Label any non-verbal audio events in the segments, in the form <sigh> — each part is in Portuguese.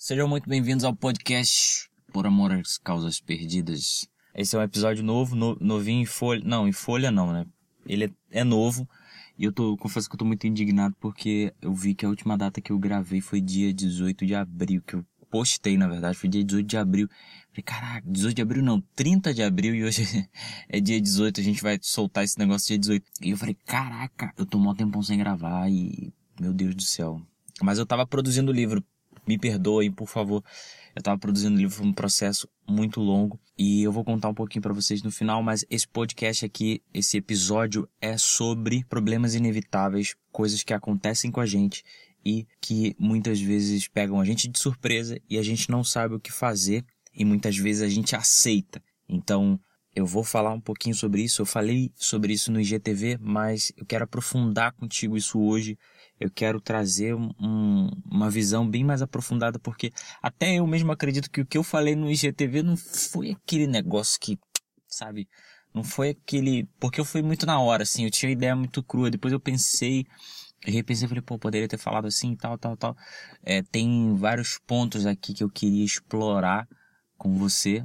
Sejam muito bem-vindos ao podcast Por Amor às Causas Perdidas. Esse é um episódio novo, no, novinho em folha. Não, em folha não, né? Ele é, é novo. E eu tô, confesso que eu tô muito indignado porque eu vi que a última data que eu gravei foi dia 18 de abril, que eu postei, na verdade, foi dia 18 de abril. Falei, caraca, 18 de abril não, 30 de abril e hoje <laughs> é dia 18, a gente vai soltar esse negócio dia 18. E eu falei, caraca, eu tô mó tempão sem gravar e, meu Deus do céu. Mas eu tava produzindo o livro me perdoem, por favor. Eu estava produzindo o livro, foi um processo muito longo e eu vou contar um pouquinho para vocês no final, mas esse podcast aqui, esse episódio é sobre problemas inevitáveis, coisas que acontecem com a gente e que muitas vezes pegam a gente de surpresa e a gente não sabe o que fazer e muitas vezes a gente aceita. Então, eu vou falar um pouquinho sobre isso. Eu falei sobre isso no IGTV, mas eu quero aprofundar contigo isso hoje eu quero trazer um, uma visão bem mais aprofundada, porque até eu mesmo acredito que o que eu falei no IGTV não foi aquele negócio que, sabe, não foi aquele. Porque eu fui muito na hora, assim, eu tinha ideia muito crua, depois eu pensei. E repensei, falei, pô, poderia ter falado assim, tal, tal, tal. É, tem vários pontos aqui que eu queria explorar com você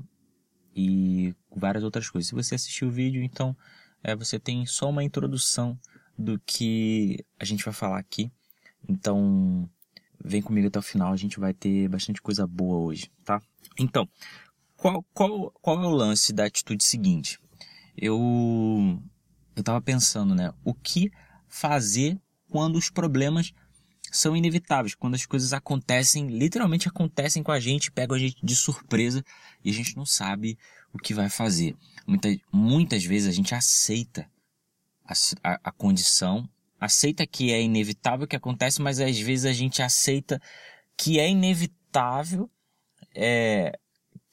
e várias outras coisas. Se você assistiu o vídeo, então é, você tem só uma introdução do que a gente vai falar aqui. Então, vem comigo até o final, a gente vai ter bastante coisa boa hoje, tá? Então, qual, qual, qual é o lance da atitude seguinte? Eu eu tava pensando, né, o que fazer quando os problemas são inevitáveis, quando as coisas acontecem, literalmente acontecem com a gente, pegam a gente de surpresa e a gente não sabe o que vai fazer. Muitas, muitas vezes a gente aceita a, a, condição, aceita que é inevitável que acontece, mas às vezes a gente aceita que é inevitável, é,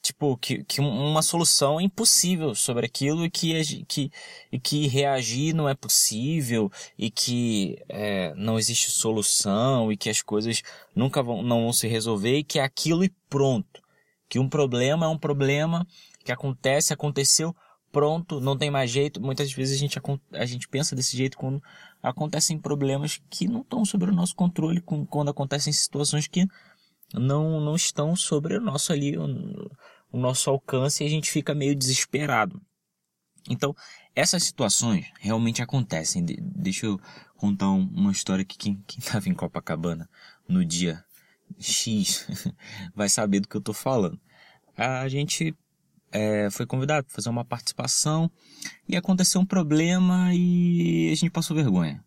tipo, que, que uma solução é impossível sobre aquilo e que, que, e que reagir não é possível e que é, não existe solução e que as coisas nunca vão, não vão se resolver e que é aquilo e pronto. Que um problema é um problema que acontece, aconteceu, pronto, não tem mais jeito. Muitas vezes a gente, a gente pensa desse jeito quando acontecem problemas que não estão sobre o nosso controle, quando acontecem situações que não, não estão sobre o nosso ali, o, o nosso alcance e a gente fica meio desesperado. Então, essas situações realmente acontecem. De, deixa eu contar um, uma história que quem estava em Copacabana no dia X <laughs> vai saber do que eu estou falando. A gente é, foi convidado para fazer uma participação e aconteceu um problema e a gente passou vergonha.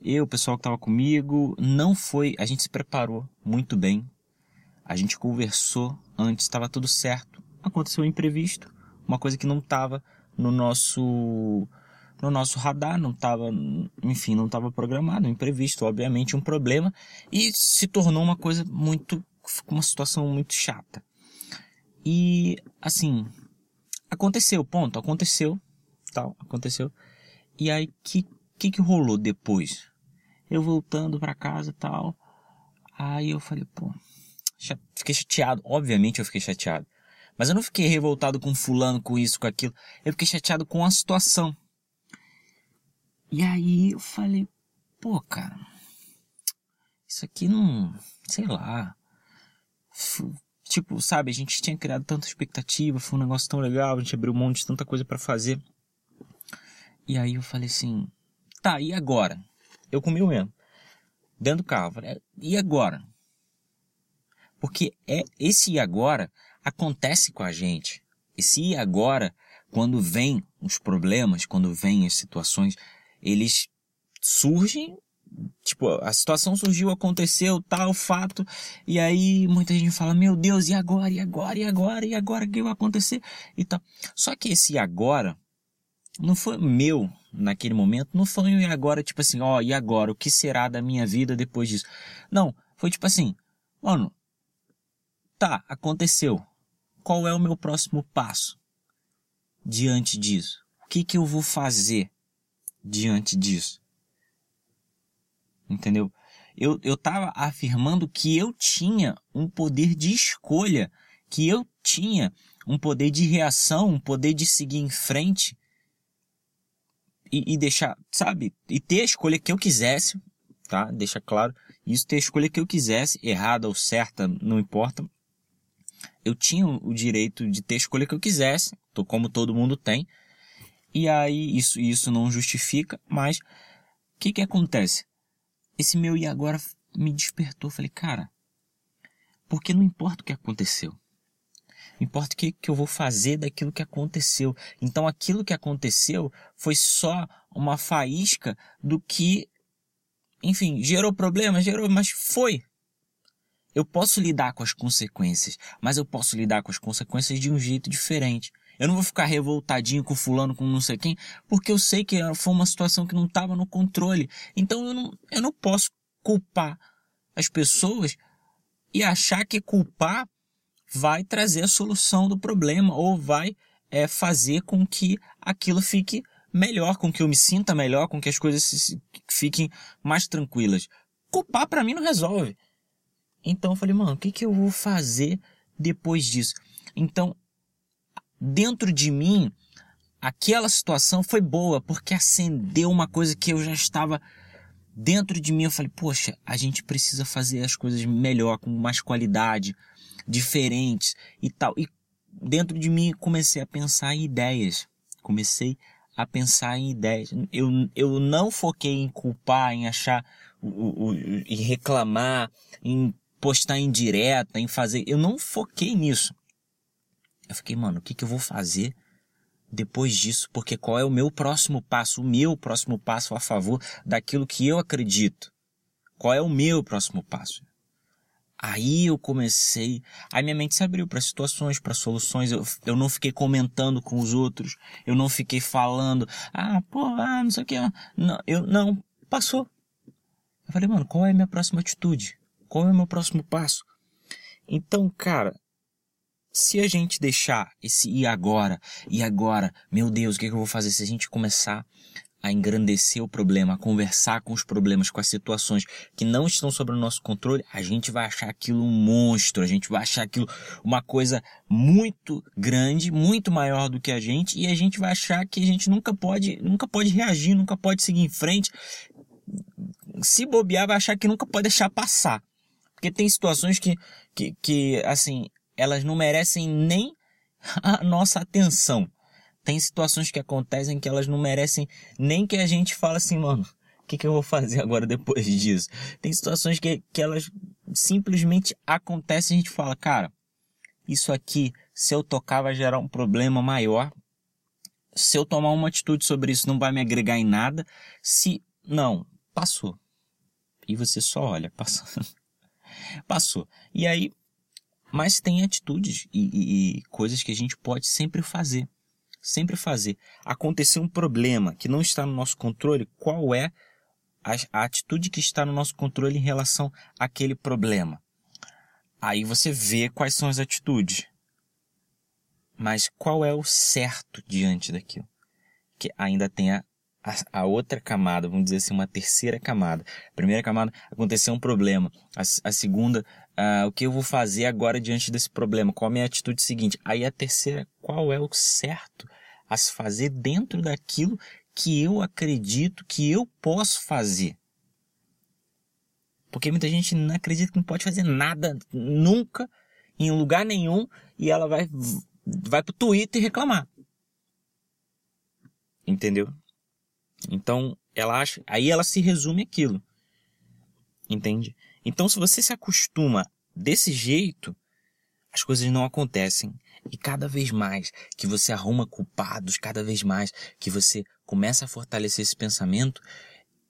Eu, o pessoal que estava comigo, não foi. A gente se preparou muito bem. A gente conversou antes, estava tudo certo. Aconteceu um imprevisto, uma coisa que não estava no nosso no nosso radar, não estava, enfim, não estava programado, imprevisto, obviamente um problema e se tornou uma coisa muito, uma situação muito chata. E, assim, aconteceu, ponto, aconteceu, tal, aconteceu. E aí, que, que que rolou depois? Eu voltando para casa tal, aí eu falei, pô, fiquei chateado, obviamente eu fiquei chateado. Mas eu não fiquei revoltado com fulano, com isso, com aquilo. Eu fiquei chateado com a situação. E aí eu falei, pô, cara, isso aqui não, sei lá, Tipo, sabe, a gente tinha criado tanta expectativa, foi um negócio tão legal, a gente abriu um monte de tanta coisa para fazer. E aí eu falei assim, tá, e agora? Eu comi mesmo. Dentro do carro, falei, e agora? Porque é esse e agora acontece com a gente. Esse e agora, quando vem os problemas, quando vem as situações, eles surgem tipo, a situação surgiu, aconteceu, tal fato, e aí muita gente fala, meu Deus, e agora, e agora, e agora, e agora, o que vai acontecer? E tal. Só que esse agora não foi meu naquele momento, não foi e agora, tipo assim, ó, oh, e agora, o que será da minha vida depois disso? Não, foi tipo assim, mano, tá, aconteceu. Qual é o meu próximo passo diante disso? O que que eu vou fazer diante disso? Entendeu? Eu, eu tava afirmando que eu tinha um poder de escolha, que eu tinha um poder de reação, um poder de seguir em frente e, e deixar, sabe? E ter a escolha que eu quisesse, tá? Deixa claro. Isso ter a escolha que eu quisesse, errada ou certa, não importa. Eu tinha o direito de ter a escolha que eu quisesse, como todo mundo tem. E aí isso, isso não justifica, mas o que que acontece? Esse meu e agora me despertou. Falei, cara, porque não importa o que aconteceu. Importa o que, que eu vou fazer daquilo que aconteceu. Então aquilo que aconteceu foi só uma faísca do que, enfim, gerou problema, gerou, mas foi. Eu posso lidar com as consequências, mas eu posso lidar com as consequências de um jeito diferente. Eu não vou ficar revoltadinho com fulano, com não sei quem, porque eu sei que foi uma situação que não estava no controle. Então eu não, eu não posso culpar as pessoas e achar que culpar vai trazer a solução do problema ou vai é, fazer com que aquilo fique melhor, com que eu me sinta melhor, com que as coisas fiquem mais tranquilas. Culpar para mim não resolve. Então eu falei, mano, o que, que eu vou fazer depois disso? Então dentro de mim, aquela situação foi boa, porque acendeu uma coisa que eu já estava dentro de mim. Eu falei, poxa, a gente precisa fazer as coisas melhor, com mais qualidade, diferentes e tal. E dentro de mim comecei a pensar em ideias. Comecei a pensar em ideias. Eu, eu não foquei em culpar, em achar, o, o, em reclamar, em postar em direta, em fazer. Eu não foquei nisso. Eu fiquei, mano, o que, que eu vou fazer depois disso? Porque qual é o meu próximo passo? O meu próximo passo a favor daquilo que eu acredito. Qual é o meu próximo passo? Aí eu comecei, aí minha mente se abriu para situações, para soluções. Eu, eu não fiquei comentando com os outros, eu não fiquei falando, ah, pô, ah, não sei o que. Não, eu não, passou. Eu falei, mano, qual é a minha próxima atitude? Qual é o meu próximo passo? Então, cara, se a gente deixar esse e agora, e agora, meu Deus, o que, é que eu vou fazer? Se a gente começar a engrandecer o problema, a conversar com os problemas, com as situações que não estão sob o nosso controle, a gente vai achar aquilo um monstro, a gente vai achar aquilo uma coisa muito grande, muito maior do que a gente, e a gente vai achar que a gente nunca pode, nunca pode reagir, nunca pode seguir em frente. Se bobear, vai achar que nunca pode deixar passar. Porque tem situações que, que, que assim, elas não merecem nem a nossa atenção. Tem situações que acontecem que elas não merecem nem que a gente fale assim, mano, o que, que eu vou fazer agora depois <laughs> disso? Tem situações que, que elas simplesmente acontecem e a gente fala, cara, isso aqui, se eu tocar, vai gerar um problema maior. Se eu tomar uma atitude sobre isso, não vai me agregar em nada. Se. Não, passou. E você só olha, <laughs> passou. passou. E aí, mas tem atitudes e, e, e coisas que a gente pode sempre fazer. Sempre fazer. Acontecer um problema que não está no nosso controle, qual é a, a atitude que está no nosso controle em relação àquele problema? Aí você vê quais são as atitudes. Mas qual é o certo diante daquilo? Que ainda tem a, a, a, outra camada, vamos dizer assim, uma terceira camada. A primeira camada, aconteceu um problema. A, a segunda, uh, o que eu vou fazer agora diante desse problema? Qual a minha atitude seguinte? Aí a terceira, qual é o certo a se fazer dentro daquilo que eu acredito que eu posso fazer? Porque muita gente não acredita que não pode fazer nada, nunca, em lugar nenhum, e ela vai, vai pro Twitter reclamar. Entendeu? Então, ela acha, aí ela se resume aquilo. Entende? Então, se você se acostuma desse jeito, as coisas não acontecem. E cada vez mais que você arruma culpados, cada vez mais que você começa a fortalecer esse pensamento,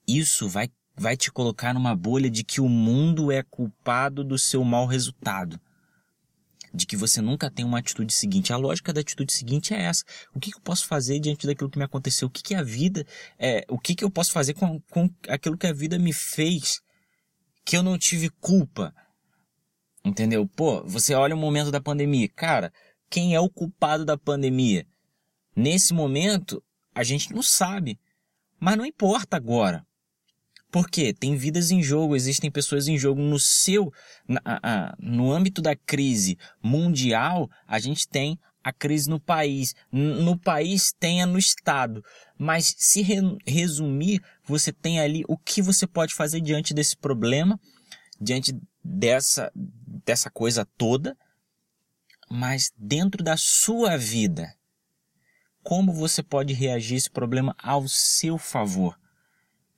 isso vai, vai te colocar numa bolha de que o mundo é culpado do seu mau resultado de que você nunca tem uma atitude seguinte. A lógica da atitude seguinte é essa. O que, eu posso fazer diante daquilo que me aconteceu? O que, que a vida, é, o que, que eu posso fazer com, com aquilo que a vida me fez que eu não tive culpa? Entendeu? Pô, você olha o momento da pandemia. Cara, quem é o culpado da pandemia? Nesse momento, a gente não sabe. Mas não importa agora. Porque tem vidas em jogo, existem pessoas em jogo no seu, na, no âmbito da crise mundial, a gente tem a crise no país. No país tenha no estado. Mas se re resumir, você tem ali o que você pode fazer diante desse problema diante dessa, dessa coisa toda, mas dentro da sua vida. Como você pode reagir esse problema ao seu favor?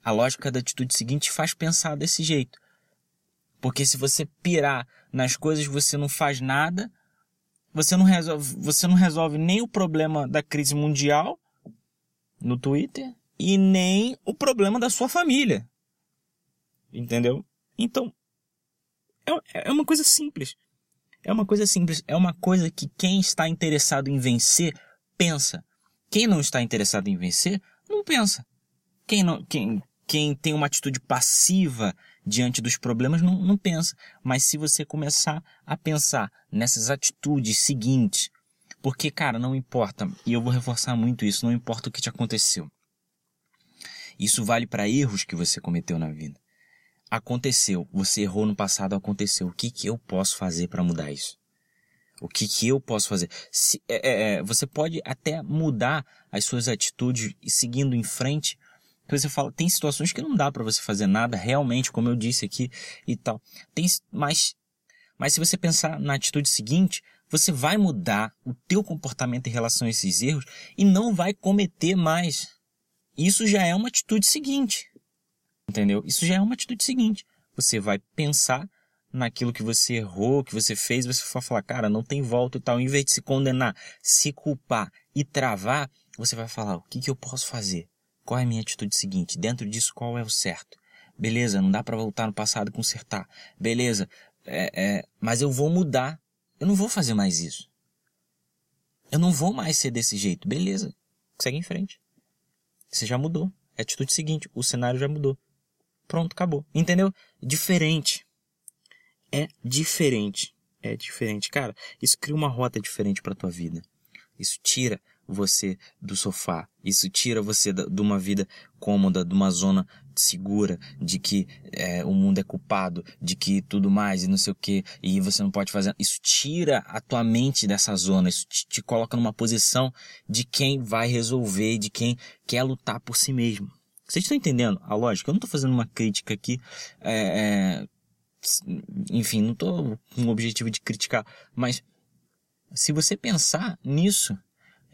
A lógica da atitude seguinte faz pensar desse jeito. Porque se você pirar nas coisas, você não faz nada, você não resolve, você não resolve nem o problema da crise mundial no Twitter e nem o problema da sua família. Entendeu? Então, é, é uma coisa simples. É uma coisa simples. É uma coisa que quem está interessado em vencer pensa. Quem não está interessado em vencer não pensa. Quem, não, quem, quem tem uma atitude passiva diante dos problemas não, não pensa. Mas se você começar a pensar nessas atitudes seguintes, porque, cara, não importa, e eu vou reforçar muito isso, não importa o que te aconteceu. Isso vale para erros que você cometeu na vida. Aconteceu, você errou no passado, aconteceu. O que, que eu posso fazer para mudar isso? O que, que eu posso fazer? Se, é, é, é, você pode até mudar as suas atitudes e seguindo em frente, que você fala, tem situações que não dá para você fazer nada realmente, como eu disse aqui e tal. Tem, mas, mas se você pensar na atitude seguinte, você vai mudar o teu comportamento em relação a esses erros e não vai cometer mais. Isso já é uma atitude seguinte. Entendeu? Isso já é uma atitude seguinte. Você vai pensar naquilo que você errou, que você fez, você vai falar, cara, não tem volta e tal. Em vez de se condenar, se culpar e travar, você vai falar, o que, que eu posso fazer? Qual é a minha atitude seguinte? Dentro disso, qual é o certo? Beleza, não dá para voltar no passado e consertar. Beleza, é, é, mas eu vou mudar. Eu não vou fazer mais isso. Eu não vou mais ser desse jeito. Beleza, segue em frente. Você já mudou. É a atitude seguinte, o cenário já mudou. Pronto, acabou. Entendeu? Diferente. É diferente. É diferente. Cara, isso cria uma rota diferente para tua vida. Isso tira você do sofá. Isso tira você de uma vida cômoda, de uma zona segura, de que é, o mundo é culpado, de que tudo mais e não sei o que, e você não pode fazer. Isso tira a tua mente dessa zona, isso te, te coloca numa posição de quem vai resolver, de quem quer lutar por si mesmo. Vocês estão entendendo a lógica? Eu não estou fazendo uma crítica aqui, é, é, enfim, não estou com o objetivo de criticar, mas se você pensar nisso,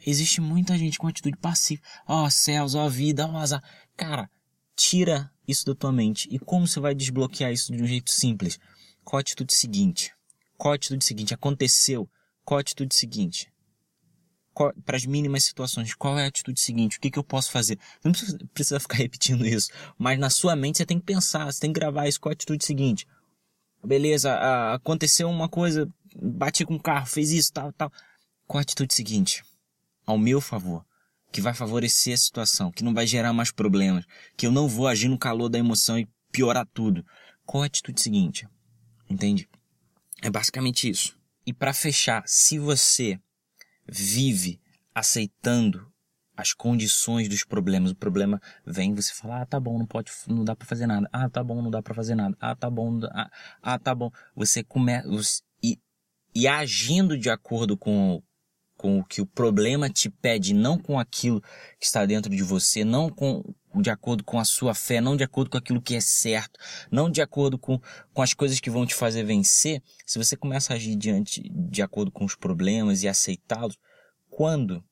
Existe muita gente com atitude passiva. Ó oh, céus, ó oh, vida, ó oh, azar. Cara, tira isso da tua mente. E como você vai desbloquear isso de um jeito simples? Qual a atitude seguinte? Qual a atitude seguinte? Aconteceu. Qual a atitude seguinte? Para as mínimas situações, qual é a atitude seguinte? O que, que eu posso fazer? Não precisa, ficar <laughs> repetindo isso. Mas na sua mente você tem que pensar, você tem que gravar isso. Qual a atitude seguinte? Beleza, aconteceu uma coisa, bati com o carro, fez isso, tal, tal. Qual a atitude seguinte? Ao meu favor, que vai favorecer a situação, que não vai gerar mais problemas, que eu não vou agir no calor da emoção e piorar tudo. Qual a atitude seguinte? Entende? É basicamente isso. E para fechar, se você vive aceitando as condições dos problemas, o problema vem, você fala, ah, tá bom, não pode, não dá para fazer nada. Ah, tá bom, não dá para fazer nada. Ah, tá bom, ah, ah, tá bom. Você começa e, e agindo de acordo com com o que o problema te pede, não com aquilo que está dentro de você, não com de acordo com a sua fé, não de acordo com aquilo que é certo, não de acordo com, com as coisas que vão te fazer vencer, se você começa a agir diante, de acordo com os problemas e aceitá-los, quando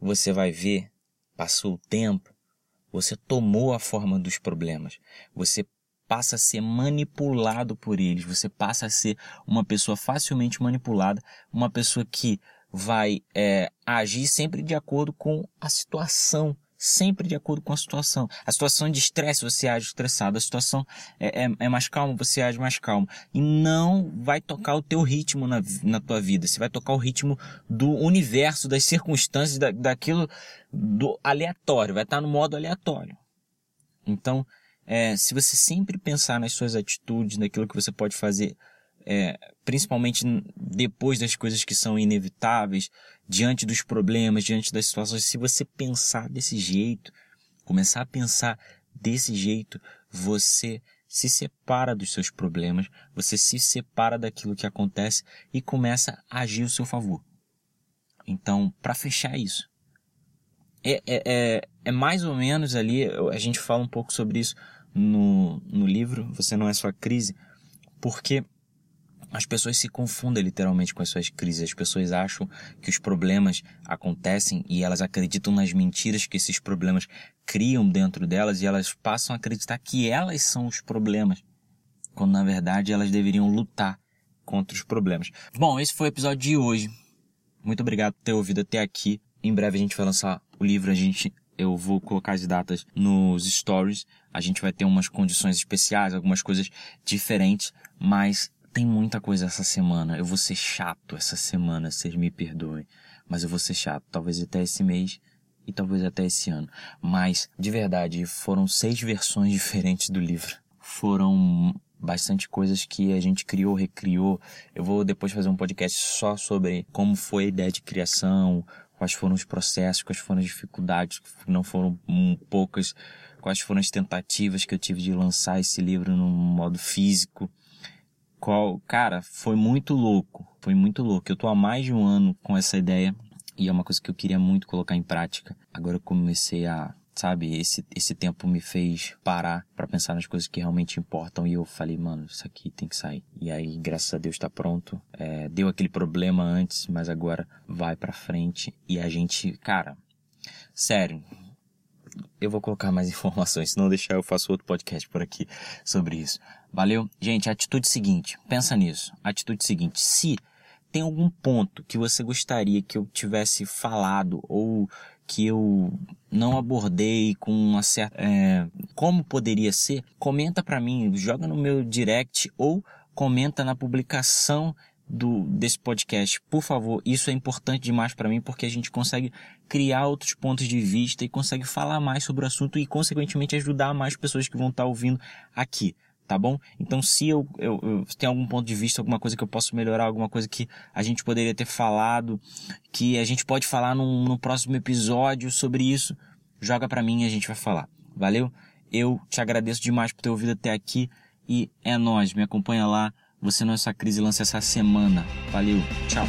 você vai ver, passou o tempo, você tomou a forma dos problemas, você passa a ser manipulado por eles, você passa a ser uma pessoa facilmente manipulada, uma pessoa que vai é, agir sempre de acordo com a situação, sempre de acordo com a situação. A situação de estresse você age estressado, a situação é, é, é, mais calma você age mais calmo e não vai tocar o teu ritmo na, na tua vida. Você vai tocar o ritmo do universo, das circunstâncias, da, daquilo do aleatório. Vai estar no modo aleatório. Então, é, se você sempre pensar nas suas atitudes, naquilo que você pode fazer é, principalmente depois das coisas que são inevitáveis, diante dos problemas, diante das situações, se você pensar desse jeito, começar a pensar desse jeito, você se separa dos seus problemas, você se separa daquilo que acontece e começa a agir ao seu favor. Então, para fechar isso, é, é, é, é, mais ou menos ali, a gente fala um pouco sobre isso no, no livro, Você Não É Sua Crise, Porque as pessoas se confundem literalmente com as suas crises. As pessoas acham que os problemas acontecem e elas acreditam nas mentiras que esses problemas criam dentro delas e elas passam a acreditar que elas são os problemas. Quando na verdade elas deveriam lutar contra os problemas. Bom, esse foi o episódio de hoje. Muito obrigado por ter ouvido até aqui. Em breve a gente vai lançar o livro, a gente eu vou colocar as datas nos stories. A gente vai ter umas condições especiais, algumas coisas diferentes, mas tem muita coisa essa semana. Eu vou ser chato essa semana, vocês me perdoem. Mas eu vou ser chato, talvez até esse mês e talvez até esse ano. Mas, de verdade, foram seis versões <laughs> diferentes do livro. Foram bastante coisas que a gente criou, recriou. Eu vou depois fazer um podcast só sobre como foi a ideia de criação, quais foram os processos, quais foram as dificuldades, não foram poucas, quais foram as tentativas que eu tive de lançar esse livro no modo físico qual, cara, foi muito louco. Foi muito louco. Eu tô há mais de um ano com essa ideia e é uma coisa que eu queria muito colocar em prática. Agora eu comecei a, sabe, esse, esse tempo me fez parar para pensar nas coisas que realmente importam e eu falei, mano, isso aqui tem que sair. E aí, graças a Deus, tá pronto. É, deu aquele problema antes, mas agora vai para frente e a gente, cara, sério, eu vou colocar mais <laughs> informações, se não deixar eu faço outro podcast por aqui sobre isso. Valeu? Gente, atitude seguinte, pensa nisso. Atitude seguinte, se tem algum ponto que você gostaria que eu tivesse falado ou que eu não abordei com uma certa é, como poderia ser, comenta para mim, joga no meu direct ou comenta na publicação do desse podcast. Por favor, isso é importante demais para mim porque a gente consegue criar outros pontos de vista e consegue falar mais sobre o assunto e consequentemente ajudar mais pessoas que vão estar tá ouvindo aqui. Tá bom? Então, se eu, eu, eu tenho algum ponto de vista, alguma coisa que eu posso melhorar, alguma coisa que a gente poderia ter falado, que a gente pode falar num, no próximo episódio sobre isso, joga para mim e a gente vai falar. Valeu? Eu te agradeço demais por ter ouvido até aqui e é nós, me acompanha lá você não é só crise lança essa semana. Valeu, tchau.